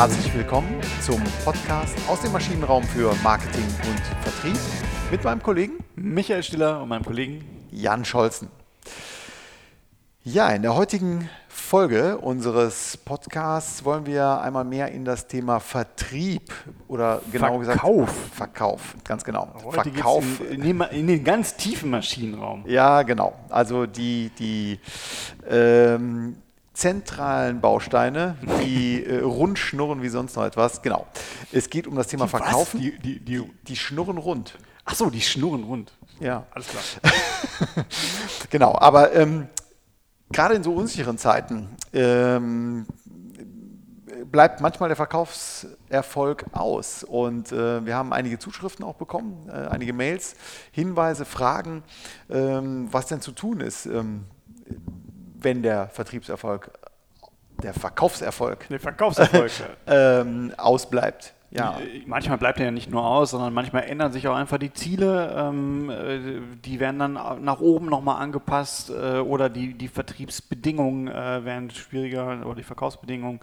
Herzlich willkommen zum Podcast aus dem Maschinenraum für Marketing und Vertrieb mit meinem Kollegen Michael Stiller und meinem Kollegen Jan Scholzen. Ja, in der heutigen Folge unseres Podcasts wollen wir einmal mehr in das Thema Vertrieb oder genau Verkauf. gesagt Verkauf, ganz genau. Heute Verkauf. in, in, den, in den ganz tiefen Maschinenraum. Ja, genau. Also die, die ähm, zentralen Bausteine, die äh, rund schnurren wie sonst noch etwas. Genau. Es geht um das Thema Die was? Verkaufen. Die- die- die- die schnurren rund. Ach so, die schnurren rund. Ja. Alles klar. Genau, aber ähm, gerade in so unsicheren Zeiten ähm, bleibt manchmal der Verkaufserfolg aus. Und äh, wir haben einige Zuschriften auch bekommen, äh, einige Mails, Hinweise, Fragen, ähm, was denn zu tun ist, ähm, wenn der Vertriebserfolg, der Verkaufserfolg Der Verkaufserfolg. ähm, ausbleibt. Ja. Die- Manchmal bleibt er ja nicht nur aus, sondern manchmal ändern sich auch einfach die Ziele. Ähm, äh, die werden dann nach oben nochmal angepasst äh, oder die, die Vertriebsbedingungen äh, werden schwieriger oder die Verkaufsbedingungen.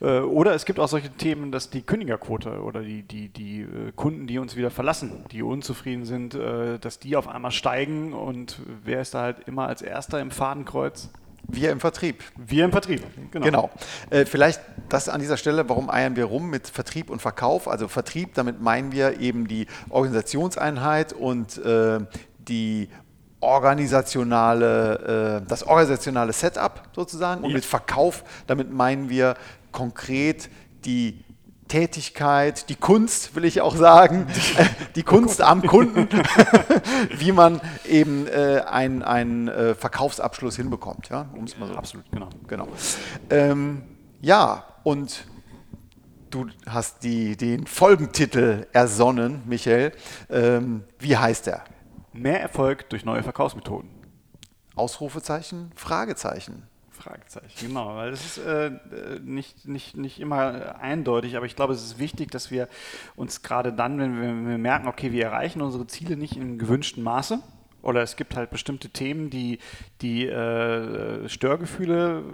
Äh, oder es gibt auch solche Themen, dass die Kündigerquote oder die, die, die äh, Kunden, die uns wieder verlassen, die unzufrieden sind, äh, dass die auf einmal steigen und wer ist da halt immer als erster im Fadenkreuz? Wir im Vertrieb. Wir im Vertrieb. Genau. Äh, vielleicht das an dieser Stelle, warum eiern wir rum mit Vertrieb und Verkauf? Also Vertrieb, damit meinen wir eben die Organisationseinheit und äh, die organisationale, äh, das organisationale Setup sozusagen. Und Ja. mit Verkauf, damit meinen wir konkret die Tätigkeit, die Kunst, will ich auch sagen, die Kunst am Kunden, wie man eben äh, einen, einen äh, Verkaufsabschluss hinbekommt, ja, um es mal so Absolut, genau. Genau. Ähm, ja, und du hast die, den Folgentitel ersonnen, Michael. Ähm, wie heißt er? Mehr Erfolg durch neue Verkaufsmethoden. Ausrufezeichen, Fragezeichen. Fragezeichen, genau, weil es ist äh, nicht, nicht, nicht immer eindeutig, aber ich glaube, es ist wichtig, dass wir uns gerade dann, wenn wir, wenn wir merken, okay, wir erreichen unsere Ziele nicht im gewünschten Maße oder es gibt halt bestimmte Themen, die, die äh, Störgefühle,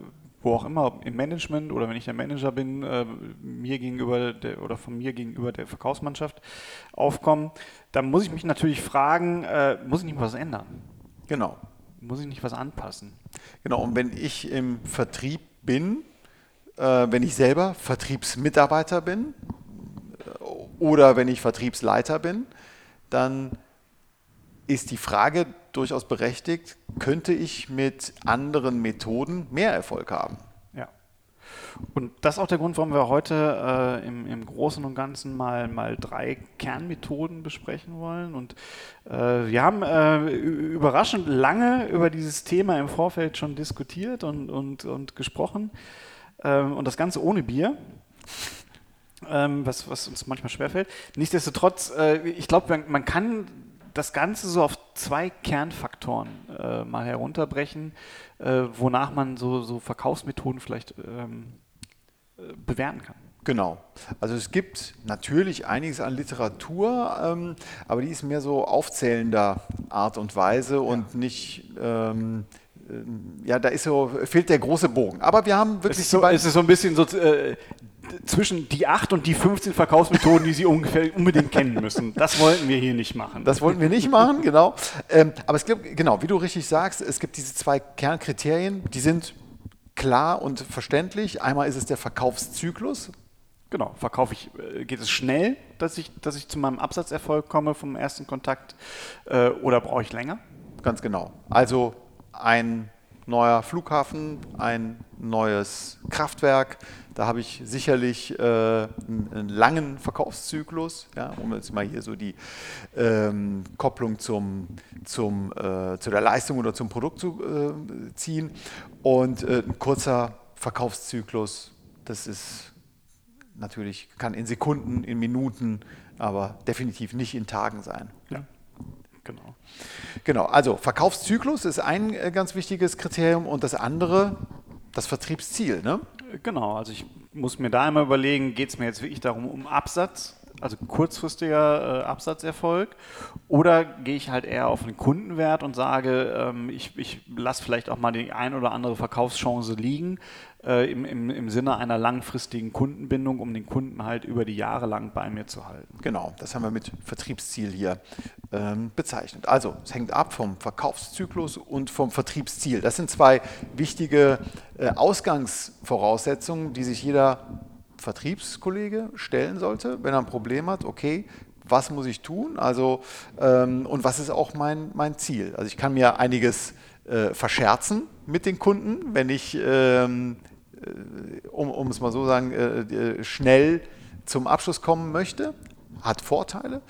wo auch immer, im Management oder wenn ich der Manager bin, äh, mir gegenüber der, oder von mir gegenüber der Verkaufsmannschaft aufkommen, dann muss ich mich natürlich fragen, äh, muss ich nicht was ändern? Genau. Muss ich nicht was anpassen? Genau, und wenn ich im Vertrieb bin, äh, wenn ich selber Vertriebsmitarbeiter bin äh, oder wenn ich Vertriebsleiter bin, dann ist die Frage durchaus berechtigt, könnte ich mit anderen Methoden mehr Erfolg haben? Und das ist auch der Grund, warum wir heute äh, im, im Großen und Ganzen mal, mal drei Kernmethoden besprechen wollen. Und äh, wir haben äh, überraschend lange über dieses Thema im Vorfeld schon diskutiert und, und, und gesprochen. Ähm, und das Ganze ohne Bier. Ähm, was, was uns manchmal schwerfällt. Nichtsdestotrotz, äh, ich glaube, man, man kann das Ganze so auf zwei Kernfaktoren äh, mal herunterbrechen, äh, wonach man so, so Verkaufsmethoden vielleicht ähm, äh, bewerten kann. Genau. Also es gibt natürlich einiges an Literatur, ähm, aber die ist mehr so aufzählender Art und Weise und nicht, ähm, ähm, ja, da ist so, fehlt der große Bogen. Aber wir haben Es wirklich ist, die so, es ist so ein bisschen so äh, zwischen die 8 und die 15 Verkaufsmethoden, die Sie ungefähr unbedingt kennen müssen. Das wollten wir hier nicht machen. Das wollten wir nicht machen, genau. Ähm, aber es gibt, genau, wie du richtig sagst, es gibt diese zwei Kernkriterien, die sind klar und verständlich. Einmal ist es der Verkaufszyklus. Genau, verkaufe ich, äh, geht es schnell, dass ich, dass ich zu meinem Absatzerfolg komme vom ersten Kontakt äh, oder brauche ich länger? Ganz genau. Also ein neuer Flughafen, ein neues Kraftwerk. Da habe ich sicherlich äh, einen, langen Verkaufszyklus, ja, um jetzt mal hier so die ähm, Kopplung zum, zum, äh, zu der Leistung oder zum Produkt zu äh, ziehen. Und äh, ein kurzer Verkaufszyklus, das ist natürlich, kann in Sekunden, in Minuten, aber definitiv nicht in Tagen sein. Ja, genau. Genau, also Verkaufszyklus ist ein äh, ganz wichtiges Kriterium und das andere das Vertriebsziel. Ne? Genau, also ich muss mir da einmal überlegen, geht es mir jetzt wirklich darum, um Absatz also kurzfristiger äh, Absatzerfolg, oder gehe ich halt eher auf den Kundenwert und sage, ähm, ich, ich lasse vielleicht auch mal die ein oder andere Verkaufschance liegen, äh, im, im, im Sinne einer langfristigen Kundenbindung, um den Kunden halt über die Jahre lang bei mir zu halten. Genau, das haben wir mit Vertriebsziel hier ähm, bezeichnet. Also es hängt ab vom Verkaufszyklus und vom Vertriebsziel. Das sind zwei wichtige äh, Ausgangsvoraussetzungen, die sich jeder Vertriebskollege stellen sollte, wenn er ein Problem hat, okay, was muss ich tun? Also, ähm, und was ist auch mein, mein Ziel? Also ich kann mir einiges äh, verscherzen mit den Kunden, wenn ich ähm, äh, um, um es mal so sagen, äh, äh, schnell zum Abschluss kommen möchte. Hat Vorteile,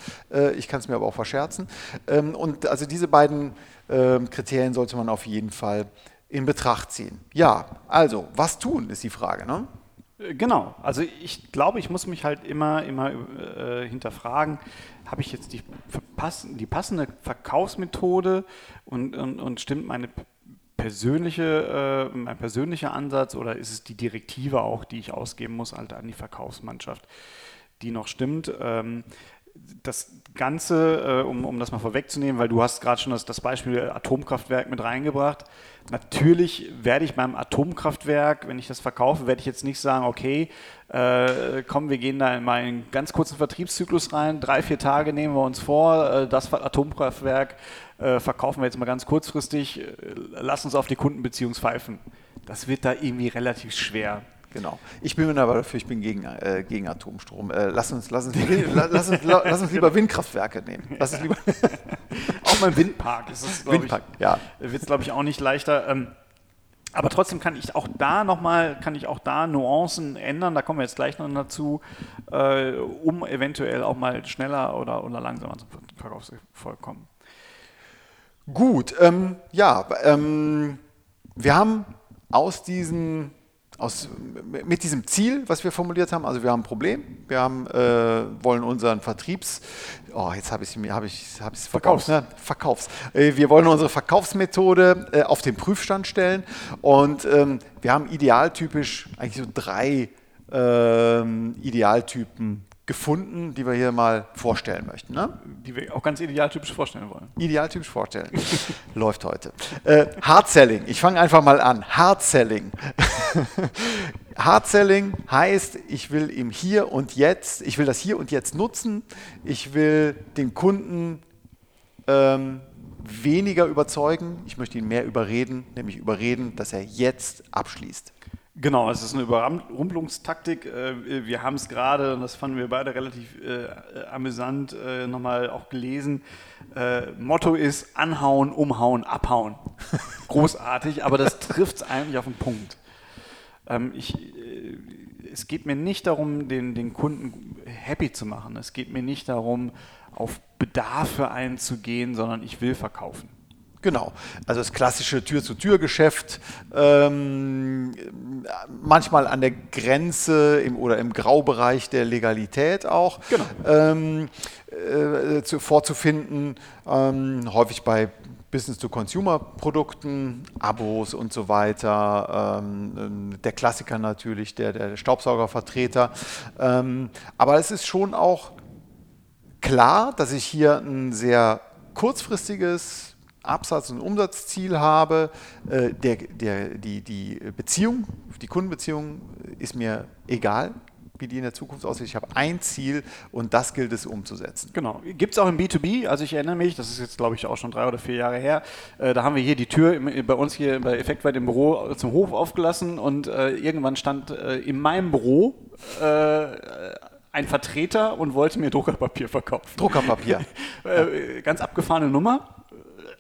ich kann es mir aber auch verscherzen. Ähm, und also diese beiden ähm, Kriterien sollte man auf jeden Fall in Betracht ziehen. Ja, also, was tun, ist die Frage. Ne? Genau, also ich glaube, ich muss mich halt immer, immer äh, hinterfragen, habe ich jetzt die, die passende Verkaufsmethode und, und, und stimmt meine persönliche, äh, mein persönlicher Ansatz oder ist es die Direktive auch, die ich ausgeben muss halt an die Verkaufsmannschaft, die noch stimmt? Ähm, das Ganze, äh, um, um das mal vorwegzunehmen, weil du hast gerade schon das, das Beispiel Atomkraftwerk mit reingebracht. Natürlich werde ich beim Atomkraftwerk, wenn ich das verkaufe, werde ich jetzt nicht sagen, okay, äh, komm, wir gehen da in meinen ganz kurzen Vertriebszyklus rein, drei, vier Tage nehmen wir uns vor, äh, das Atomkraftwerk äh, verkaufen wir jetzt mal ganz kurzfristig, äh, lass uns auf die Kundenbeziehung pfeifen. Das wird da irgendwie relativ schwer. Genau. Ich bin aber dafür, ich bin gegen, äh, gegen Atomstrom. Äh, lass, uns, lass, uns, lass, uns, lass uns lieber Windkraftwerke nehmen. Lass uns lieber auch beim Windpark ist es, Windpark, ich, ja. wird es, glaube ich, auch nicht leichter. Ähm, aber trotzdem kann ich auch da nochmal, kann ich auch da Nuancen ändern, da kommen wir jetzt gleich noch dazu, äh, um eventuell auch mal schneller oder, oder langsamer zum Verkaufserfolg kommen. Gut, ähm, ja, ähm, wir haben aus diesen aus, mit diesem Ziel, was wir formuliert haben, also wir haben ein Problem, wir haben, äh, wollen unseren Vertriebs, oh, jetzt habe ich es hab ich, hab verkauft, ne? Verkaufs. Äh, wir wollen unsere Verkaufsmethode äh, auf den Prüfstand stellen und ähm, wir haben idealtypisch eigentlich so drei ähm, Idealtypen gefunden, die wir hier mal vorstellen möchten. Ne? Die wir auch ganz idealtypisch vorstellen wollen. Idealtypisch vorstellen. Läuft heute. Äh, Hard Selling. Ich fange einfach mal an. Hard Selling. Hard Selling heißt, ich will im Hier und Jetzt, ich will das Hier und Jetzt nutzen. Ich will den Kunden ähm, weniger überzeugen. Ich möchte ihn mehr überreden, nämlich überreden, dass er jetzt abschließt. Genau, es ist eine Überrumpelungstaktik. Äh, wir haben es gerade, und das fanden wir beide relativ äh, amüsant, äh, nochmal auch gelesen. Äh, Motto ist anhauen, umhauen, abhauen. Großartig, aber das trifft es eigentlich auf den Punkt. Ähm, ich, äh, es geht mir nicht darum, den, den Kunden happy zu machen. Es geht mir nicht darum, auf Bedarfe einzugehen, sondern ich will verkaufen. Genau, also das klassische Tür-zu-Tür-Geschäft, ähm, manchmal an der Grenze im, oder im Graubereich der Legalität auch genau. ähm, äh, zu, vorzufinden, ähm, häufig bei Business-to-Consumer-Produkten, Abos und so weiter. Ähm, der Klassiker natürlich, der, der Staubsaugervertreter. Ähm, aber es ist schon auch klar, dass ich hier ein sehr kurzfristiges Absatz- und Umsatzziel habe, äh, der, der, die, die Beziehung, die Kundenbeziehung ist mir egal, wie die in der Zukunft aussieht. Ich habe ein Ziel und das gilt es umzusetzen. Genau. Gibt es auch im B2B, also ich erinnere mich, das ist jetzt glaube ich auch schon drei oder vier Jahre her, äh, da haben wir hier die Tür im, bei uns hier bei Effektweit im Büro zum Hof aufgelassen und äh, irgendwann stand äh, in meinem Büro äh, ein Vertreter und wollte mir Druckerpapier verkaufen. Druckerpapier. Äh, ganz abgefahrene Nummer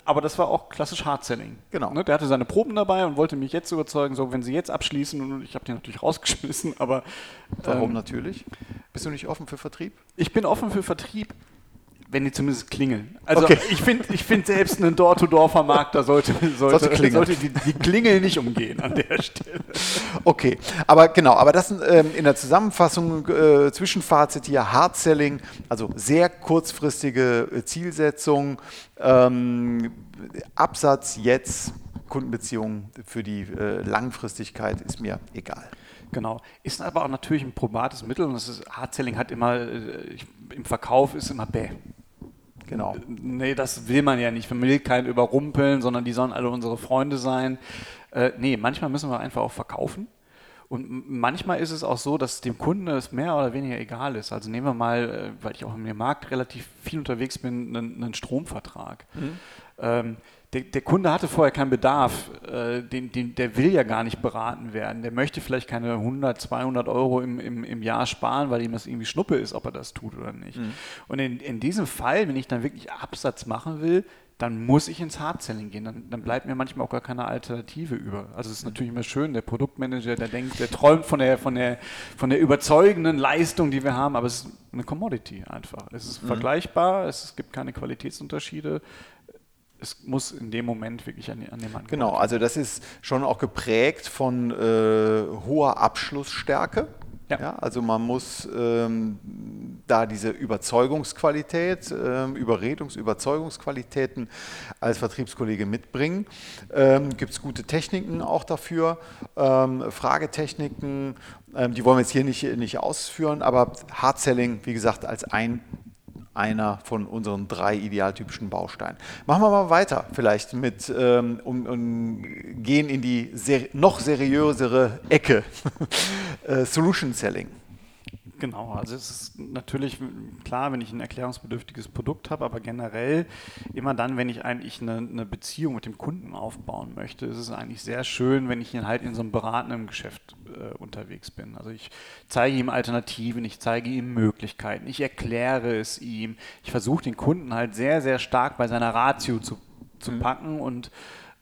aber das war auch klassisch Hard-Selling. Genau. Ne, der hatte seine Proben dabei und wollte mich jetzt überzeugen, so wenn sie jetzt abschließen, und ich habe die natürlich rausgeschmissen, aber. Warum ähm, natürlich? Bist du nicht offen für Vertrieb? Ich bin offen für Vertrieb, wenn die zumindest klingeln. Also okay. ich finde ich find selbst ein Door-to-Door-Vermarkter sollte, sollte, sollte, sollte die, die, Klingel nicht umgehen an der Stelle. Okay, aber genau, aber das ähm, in der Zusammenfassung, äh, Zwischenfazit hier, Hard-Selling, also sehr kurzfristige äh, Zielsetzung, ähm, Absatz jetzt, Kundenbeziehungen für die äh, Langfristigkeit ist mir egal. Genau. Ist aber auch natürlich ein probates Mittel und das ist, Hard-Selling hat immer, äh, im Verkauf ist immer bäh. Genau. Nee, das will man ja nicht. Man will keinen überrumpeln, sondern die sollen alle unsere Freunde sein. Äh, nee, manchmal müssen wir einfach auch verkaufen. Und manchmal ist es auch so, dass dem Kunden es mehr oder weniger egal ist. Also nehmen wir mal, äh, weil ich auch im Markt relativ viel unterwegs bin, einen, einen Stromvertrag. Mhm. Ähm, der, der, Kunde hatte vorher keinen Bedarf, äh, den, den, der will ja gar nicht beraten werden. Der möchte vielleicht keine 100, 200 Euro im, im, im Jahr sparen, weil ihm das irgendwie Schnuppe ist, ob er das tut oder nicht. Mhm. Und in, in diesem Fall, wenn ich dann wirklich Absatz machen will, dann muss ich ins Hard-Selling gehen. Dann, dann, bleibt mir manchmal auch gar keine Alternative über. Also es ist natürlich immer schön, der Produktmanager, der denkt, der träumt von der, von der, von der überzeugenden Leistung, die wir haben, aber es ist eine Commodity einfach. Es ist mhm. vergleichbar, es gibt keine Qualitätsunterschiede es muss in dem Moment wirklich an, an den Mann Genau, also das ist schon auch geprägt von äh, hoher Abschlussstärke. Ja. ja. also man muss ähm, da diese Überzeugungsqualität, ähm, Überredungs-, Überzeugungsqualitäten als Vertriebskollege mitbringen. Ähm, Gibt es gute Techniken auch dafür, ähm, Fragetechniken, ähm, die wollen wir jetzt hier nicht, nicht ausführen, aber Hard Selling, wie gesagt, als ein einer von unseren drei idealtypischen Bausteinen. Machen wir mal weiter vielleicht mit ähm, und, und, gehen in die ser noch seriösere Ecke. äh, Solution Selling. Genau, also es ist natürlich klar, wenn ich ein erklärungsbedürftiges Produkt habe, aber generell immer dann, wenn ich eigentlich eine, eine, Beziehung mit dem Kunden aufbauen möchte, ist es eigentlich sehr schön, wenn ich ihn halt in so einem beratenden Geschäft äh, unterwegs bin. Also ich zeige ihm Alternativen, ich zeige ihm Möglichkeiten, ich erkläre es ihm, ich versuche den Kunden halt sehr, sehr stark bei seiner Ratio zu, zu mhm. packen und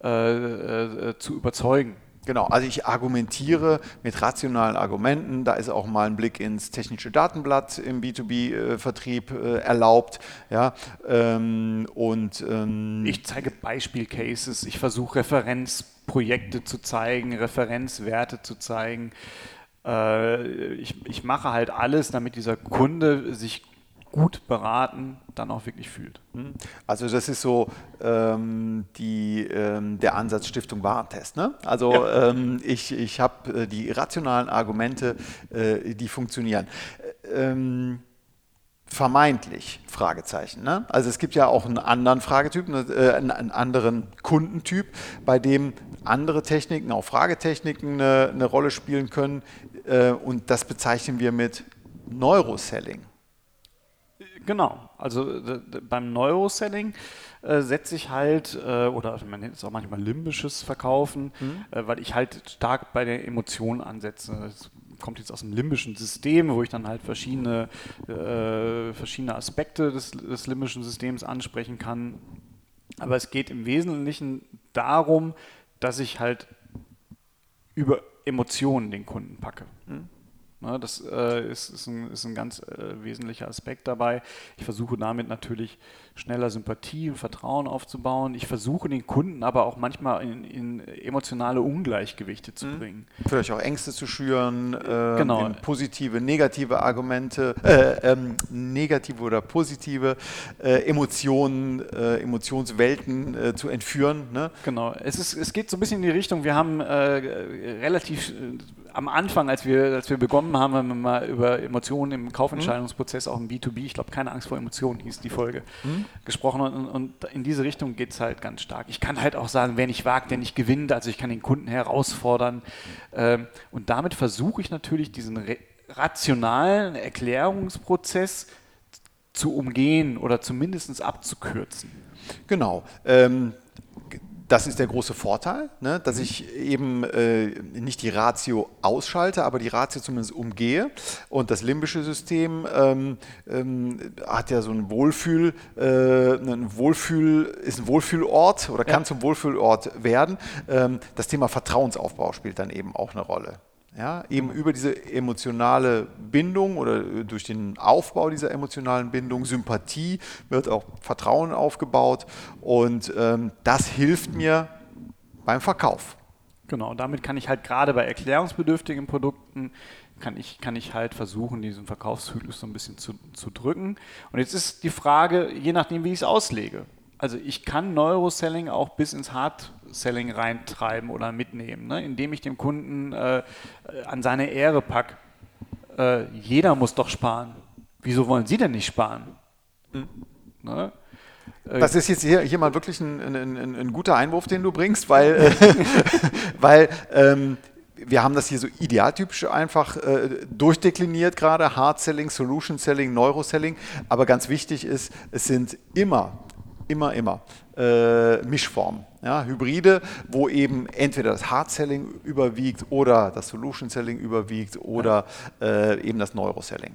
äh, äh, zu überzeugen. Genau, also ich argumentiere mit rationalen Argumenten. Da ist auch mal ein Blick ins technische Datenblatt im B2B-Vertrieb äh, erlaubt. Ja, ähm, und, ähm, ich zeige Beispielcases, ich versuche Referenzprojekte zu zeigen, Referenzwerte zu zeigen. Äh, ich, ich mache halt alles, damit dieser Kunde sich gut beraten dann auch wirklich fühlt. Hm. Also das ist so ähm, die, ähm, der Ansatz Stiftung Warentest. Ne? Also ja. ähm, ich, ich habe äh, die rationalen Argumente, äh, die funktionieren. Äh, vermeintlich, Fragezeichen. Ne? Also es gibt ja auch einen anderen Fragetyp, ne, äh, einen, einen, anderen Kundentyp, bei dem andere Techniken, auch Fragetechniken eine, eine Rolle spielen können. Äh, und das bezeichnen wir mit Neuroselling. Genau, also beim Neuroselling äh, setze ich halt, äh, oder man nennt es auch manchmal limbisches Verkaufen, mhm. äh, weil ich halt stark bei der Emotion ansetze. Das kommt jetzt aus dem limbischen System, wo ich dann halt verschiedene, äh, verschiedene Aspekte des, des limbischen Systems ansprechen kann. Aber es geht im Wesentlichen darum, dass ich halt über Emotionen den Kunden packe. Ne, das äh, ist, ist, ein, ist, ein, ganz äh, wesentlicher Aspekt dabei. Ich versuche damit natürlich schneller Sympathie und Vertrauen aufzubauen. Ich versuche den Kunden aber auch manchmal in, in emotionale Ungleichgewichte zu mhm. bringen. Vielleicht auch Ängste zu schüren, äh, genau. positive, negative Argumente, äh, ähm, negative oder positive äh, Emotionen, äh, Emotionswelten zu entführen. Ne? Genau. Es, ist, es geht so ein bisschen in die Richtung, wir haben relativ am Anfang, als wir, als wir begonnen haben, haben wir mal über Emotionen im Kaufentscheidungsprozess, mhm. auch im B2B, ich glaube, keine Angst vor Emotionen hieß die Folge, mhm. gesprochen. Und, und, in diese Richtung geht es halt ganz stark. Ich kann halt auch sagen, wer nicht wagt, der nicht gewinnt. Also ich kann den Kunden herausfordern. Ähm, und damit versuche ich natürlich diesen rationalen Erklärungsprozess zu umgehen oder zumindest abzukürzen. Genau. Ähm, das ist der große Vorteil, ne, dass ich eben äh, nicht die Ratio ausschalte, aber die Ratio zumindest umgehe. Und das limbische System ähm, ähm, hat ja so ein Wohlfühl, äh, ein Wohlfühl, ist ein Wohlfühlort oder kann ja. zum Wohlfühlort werden. Ähm, das Thema Vertrauensaufbau spielt dann eben auch eine Rolle. Ja, eben über diese emotionale Bindung oder durch den Aufbau dieser emotionalen Bindung, Sympathie, wird auch Vertrauen aufgebaut und ähm, das hilft mir beim Verkauf. Genau, damit kann ich halt gerade bei erklärungsbedürftigen Produkten, kann ich, kann ich halt versuchen, diesen Verkaufszyklus so ein bisschen zu, zu drücken. Und jetzt ist die Frage, je nachdem, wie ich es auslege. Also ich kann Neuroselling auch bis ins Hard-Selling reintreiben oder mitnehmen, ne? indem ich dem Kunden äh, an seine Ehre packe. Äh, jeder muss doch sparen. wieso wollen Sie denn nicht sparen? Mhm. Ne? Äh, das ist jetzt hier, hier mal wirklich ein, ein, ein, ein, guter Einwurf, den du bringst, weil, äh, weil ähm, wir haben das hier so idealtypisch einfach äh, durchdekliniert gerade, Hard Selling, Solution Selling, Neuro Selling, aber ganz wichtig ist, es sind immer, immer, immer äh, Mischformen. Ja, Hybride, wo eben entweder das Hard Selling überwiegt oder das Solution Selling überwiegt oder äh, eben das Neuro Selling.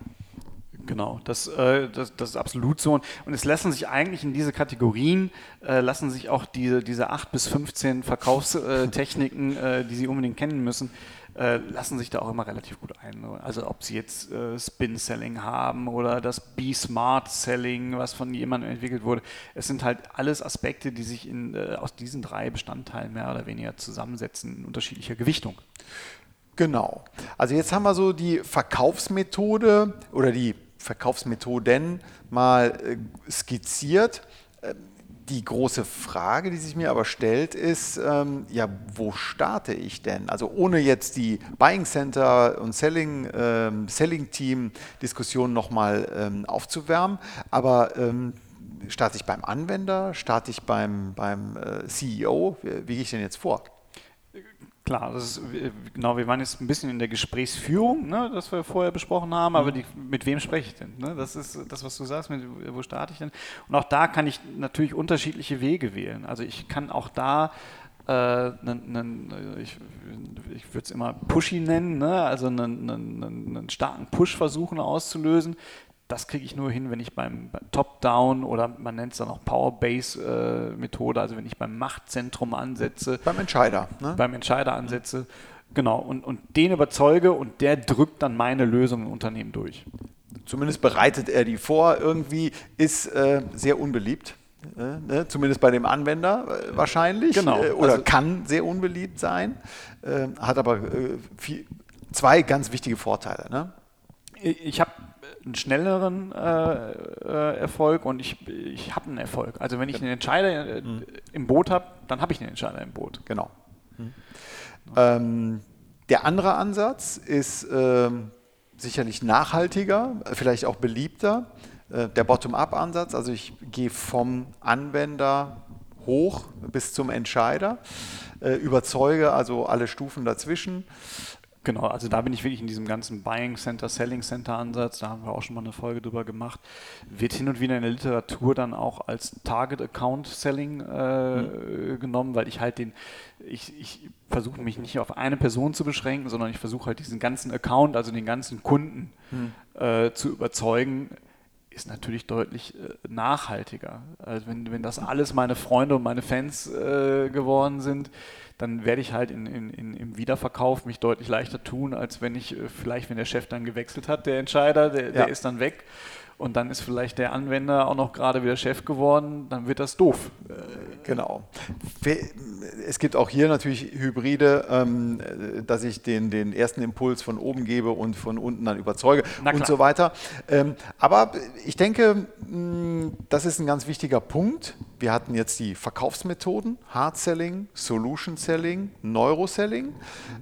Genau, das, äh, das, das, ist absolut so. Und es lassen sich eigentlich in diese Kategorien, äh, lassen sich auch diese, diese 8 bis 15 Verkaufstechniken, äh, die Sie unbedingt kennen müssen, äh, lassen sich da auch immer relativ gut ein. Also ob Sie jetzt äh, Spin-Selling haben oder das Be-Smart-Selling, was von jemandem entwickelt wurde. Es sind halt alles Aspekte, die sich in, äh, aus diesen drei Bestandteilen mehr oder weniger zusammensetzen in unterschiedlicher Gewichtung. Genau. Also jetzt haben wir so die Verkaufsmethode oder die Verkaufsmethoden mal äh, skizziert. Die große Frage, die sich mir aber stellt, ist, ähm, ja, wo starte ich denn? Also ohne jetzt die Buying Center und Selling, ähm, Selling Team Diskussion nochmal ähm, aufzuwärmen, aber ähm, starte ich beim Anwender, starte ich beim, beim äh, CEO? Wie, wie gehe ich denn jetzt vor? Klar, das ist, genau, wir waren jetzt ein bisschen in der Gesprächsführung, ne, das wir vorher besprochen haben, aber mhm. die, mit wem spreche ich denn? Ne? Das ist das, was du sagst, mit, wo starte ich denn? Und auch da kann ich natürlich unterschiedliche Wege wählen. Also ich kann auch da äh, einen, ich, ich würde es immer Pushy nennen, ne? also einen, einen, einen starken Push versuchen auszulösen, das kriege ich nur hin, wenn ich beim Top-Down oder man nennt es dann auch Power-Base-Methode, also wenn ich beim Machtzentrum ansetze. Beim Entscheider. Ne? Beim Entscheider ansetze. Genau, und, und den überzeuge und der drückt dann meine Lösung im Unternehmen durch. Zumindest bereitet er die vor, irgendwie ist äh, sehr unbeliebt. Äh, ne? Zumindest bei dem Anwender äh, wahrscheinlich. Genau. Äh, oder also, kann sehr unbeliebt sein. Äh, hat aber äh, viel, zwei ganz wichtige Vorteile. Ne? Ich habe einen schnelleren äh, äh, Erfolg und ich, ich habe einen Erfolg. Also wenn ich einen Entscheider äh, mhm. im Boot habe, dann habe ich einen Entscheider im Boot. Genau. Mhm. Ähm, der andere Ansatz ist ähm, sicherlich nachhaltiger, vielleicht auch beliebter. Äh, der Bottom-up-Ansatz, also ich gehe vom Anwender hoch bis zum Entscheider, äh, überzeuge also alle Stufen dazwischen. Genau, also da bin ich wirklich in diesem ganzen Buying Center, Selling Center Ansatz, da haben wir auch schon mal eine Folge drüber gemacht, wird hin und wieder in der Literatur dann auch als Target Account Selling äh, mhm. genommen, weil ich halt den, ich, ich versuche mich nicht auf eine Person zu beschränken, sondern ich versuche halt diesen ganzen Account, also den ganzen Kunden mhm. äh, zu überzeugen, ist natürlich deutlich äh, nachhaltiger. Also wenn, wenn das alles meine Freunde und meine Fans äh, geworden sind, dann werde ich halt in, in, in, im Wiederverkauf mich deutlich leichter tun, als wenn ich äh, vielleicht, wenn der Chef dann gewechselt hat, der Entscheider, der, der ist dann weg und dann ist vielleicht der Anwender auch noch gerade wieder Chef geworden, dann wird das doof. Äh, genau. Es gibt auch hier natürlich Hybride, ähm, dass ich den, den ersten Impuls von oben gebe und von unten dann überzeuge und so weiter. Ähm, aber ich denke, das ist ein ganz wichtiger Punkt. Wir hatten jetzt die Verkaufsmethoden, Hard Selling, Solution Selling, Neuro Selling.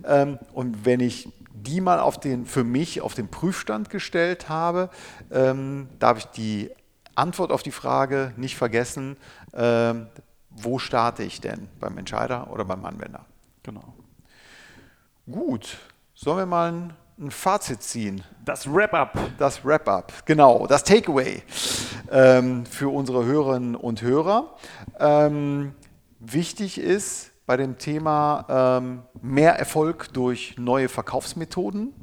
Ähm, und wenn ich die mal auf den, für mich auf den Prüfstand gestellt habe, ähm, darf ich die Antwort auf die Frage nicht vergessen, ähm, wo starte ich denn? Beim Entscheider oder beim Anwender? Genau. Gut, sollen wir mal ein, ein Fazit ziehen? Das Wrap-up. Das Wrap-up, genau, das Takeaway ähm, für unsere Hörerinnen und Hörer. Ähm, wichtig ist, bei dem Thema ähm, mehr Erfolg durch neue Verkaufsmethoden.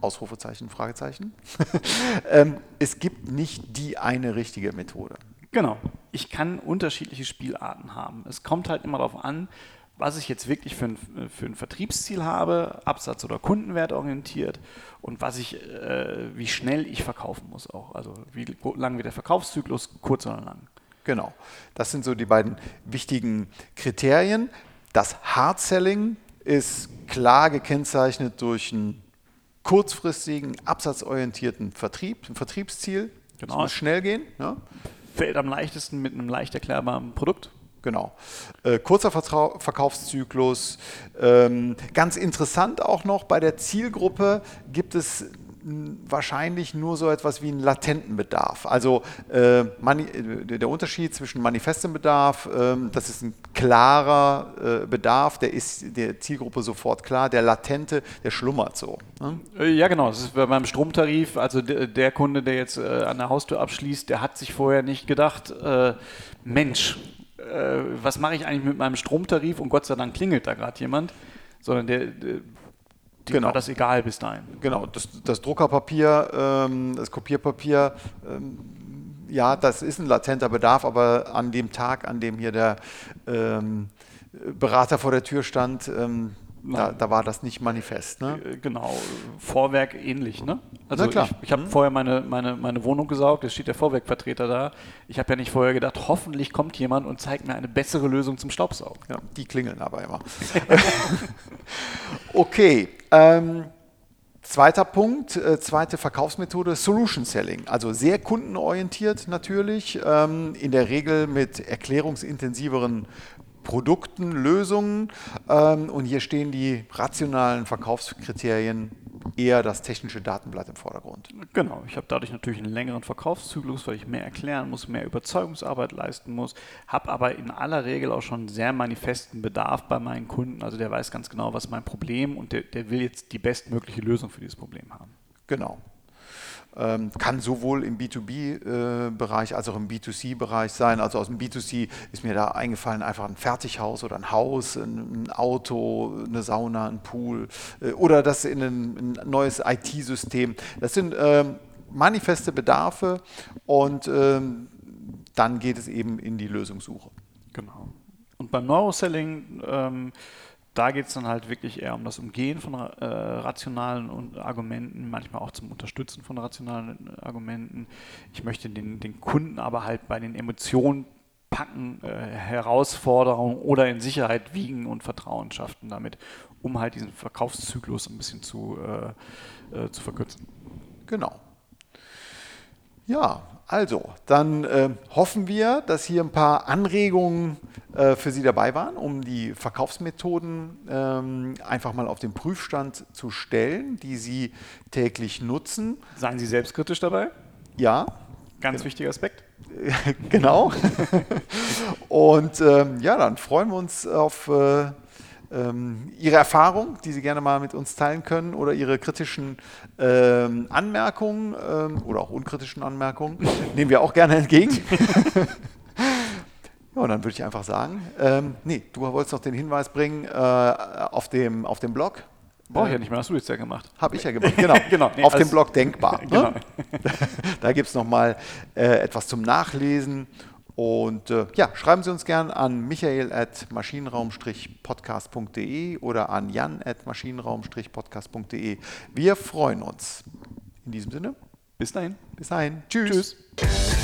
Ausrufezeichen, Fragezeichen. ähm, es gibt nicht die eine richtige Methode. Genau. Ich kann unterschiedliche Spielarten haben. Es kommt halt immer darauf an, was ich jetzt wirklich für ein, für ein Vertriebsziel habe, Absatz- oder Kundenwert orientiert und was ich, äh, wie schnell ich verkaufen muss auch. Also wie lang wird der Verkaufszyklus, kurz oder lang. Genau. Das sind so die beiden wichtigen Kriterien. Das Hard Selling ist klar gekennzeichnet durch einen kurzfristigen, absatzorientierten Vertrieb, ein Vertriebsziel. Genau. Es muss schnell gehen. Ja. Fällt am leichtesten mit einem leicht erklärbaren Produkt. Genau. Äh, kurzer Vertrau Verkaufszyklus. Ähm, ganz interessant auch noch, bei der Zielgruppe gibt es wahrscheinlich nur so etwas wie einen latenten Bedarf. Also äh, äh, der Unterschied zwischen manifestem Bedarf, äh, das ist ein klarer äh, Bedarf, der ist der Zielgruppe sofort klar. Der latente, der schlummert so. Ne? Äh, ja, genau. Das ist beim Stromtarif. Also der, der Kunde, der jetzt äh, an der Haustür abschließt, der hat sich vorher nicht gedacht, Mensch, was mache ich eigentlich mit meinem Stromtarif? Und Gott sei Dank klingelt da gerade jemand sondern der, der die genau. war das egal bis dahin. Genau, das, das Druckerpapier, ähm, das Kopierpapier, ähm, ja, das ist ein latenter Bedarf, aber an dem Tag, an dem hier der ähm, Berater vor der Tür stand, ähm, da, da, war das nicht manifest. Ne? Äh, genau, Vorwerk ähnlich. Ne? Also ich, ich habe mhm. vorher meine, meine, meine Wohnung gesaugt, es steht der Vorwerkvertreter da. Ich habe ja nicht vorher gedacht, hoffentlich kommt jemand und zeigt mir eine bessere Lösung zum Staubsaugen. Ja, die klingeln aber immer. okay. Ähm, Zweiter Punkt, äh, zweite Verkaufsmethode, Solution Selling. Also sehr kundenorientiert natürlich, ähm, in der Regel mit erklärungsintensiveren Produkten, Lösungen. Ähm, und hier stehen die rationalen Verkaufskriterien eher das technische Datenblatt im Vordergrund. Genau, ich habe dadurch natürlich einen längeren Verkaufszyklus, weil ich mehr erklären muss, mehr Überzeugungsarbeit leisten muss, habe aber in aller Regel auch schon sehr manifesten Bedarf bei meinen Kunden. Also der weiß ganz genau, was mein Problem und der, der will jetzt die bestmögliche Lösung für dieses Problem haben. Genau. Ähm, kann sowohl im B2B-Bereich äh, als auch im B2C-Bereich sein. Also aus dem B2C ist mir da eingefallen einfach ein Fertighaus oder ein Haus, ein, Auto, eine Sauna, ein Pool äh, oder das in ein, neues IT-System. Das sind ähm, manifeste Bedarfe und ähm, dann geht es eben in die Lösungssuche. Genau. Und beim Neuroselling ähm, da geht es dann halt wirklich eher um das Umgehen von äh, rationalen Argumenten, manchmal auch zum Unterstützen von rationalen Argumenten. Ich möchte den, den Kunden aber halt bei den Emotionen packen, äh, Herausforderungen oder in Sicherheit wiegen und Vertrauen schaffen damit, um halt diesen Verkaufszyklus ein bisschen zu, äh, äh zu verkürzen. Genau. Ja, also, dann äh, hoffen wir, dass hier ein paar Anregungen äh, für Sie dabei waren, um die Verkaufsmethoden ähm, einfach mal auf den Prüfstand zu stellen, die Sie täglich nutzen. Seien Sie selbstkritisch dabei? Ja. Ganz wichtiger Aspekt. genau. Und ähm, ja, dann freuen wir uns auf äh, ähm, Ihre Erfahrung, die Sie gerne mal mit uns teilen können, oder Ihre kritischen ähm, Anmerkungen ähm, oder auch unkritischen Anmerkungen, nehmen wir auch gerne entgegen. ja, und dann würde ich einfach sagen, ähm, nee, du wolltest noch den Hinweis bringen äh, auf, dem, auf dem Blog. Brauche ich ja nicht mehr, hast du jetzt ja gemacht. Habe ich ja gemacht, genau. genau nee, auf dem Blog Denkbar. Ne? genau. da gibt es nochmal äh, etwas zum Nachlesen und äh, ja, schreiben Sie uns gern an michael at maschinenraum-podcast.de oder an jan at maschinenraum-podcast.de. Wir freuen uns. In diesem Sinne. Bis dahin. Bis dahin. Tschüss. Tschüss.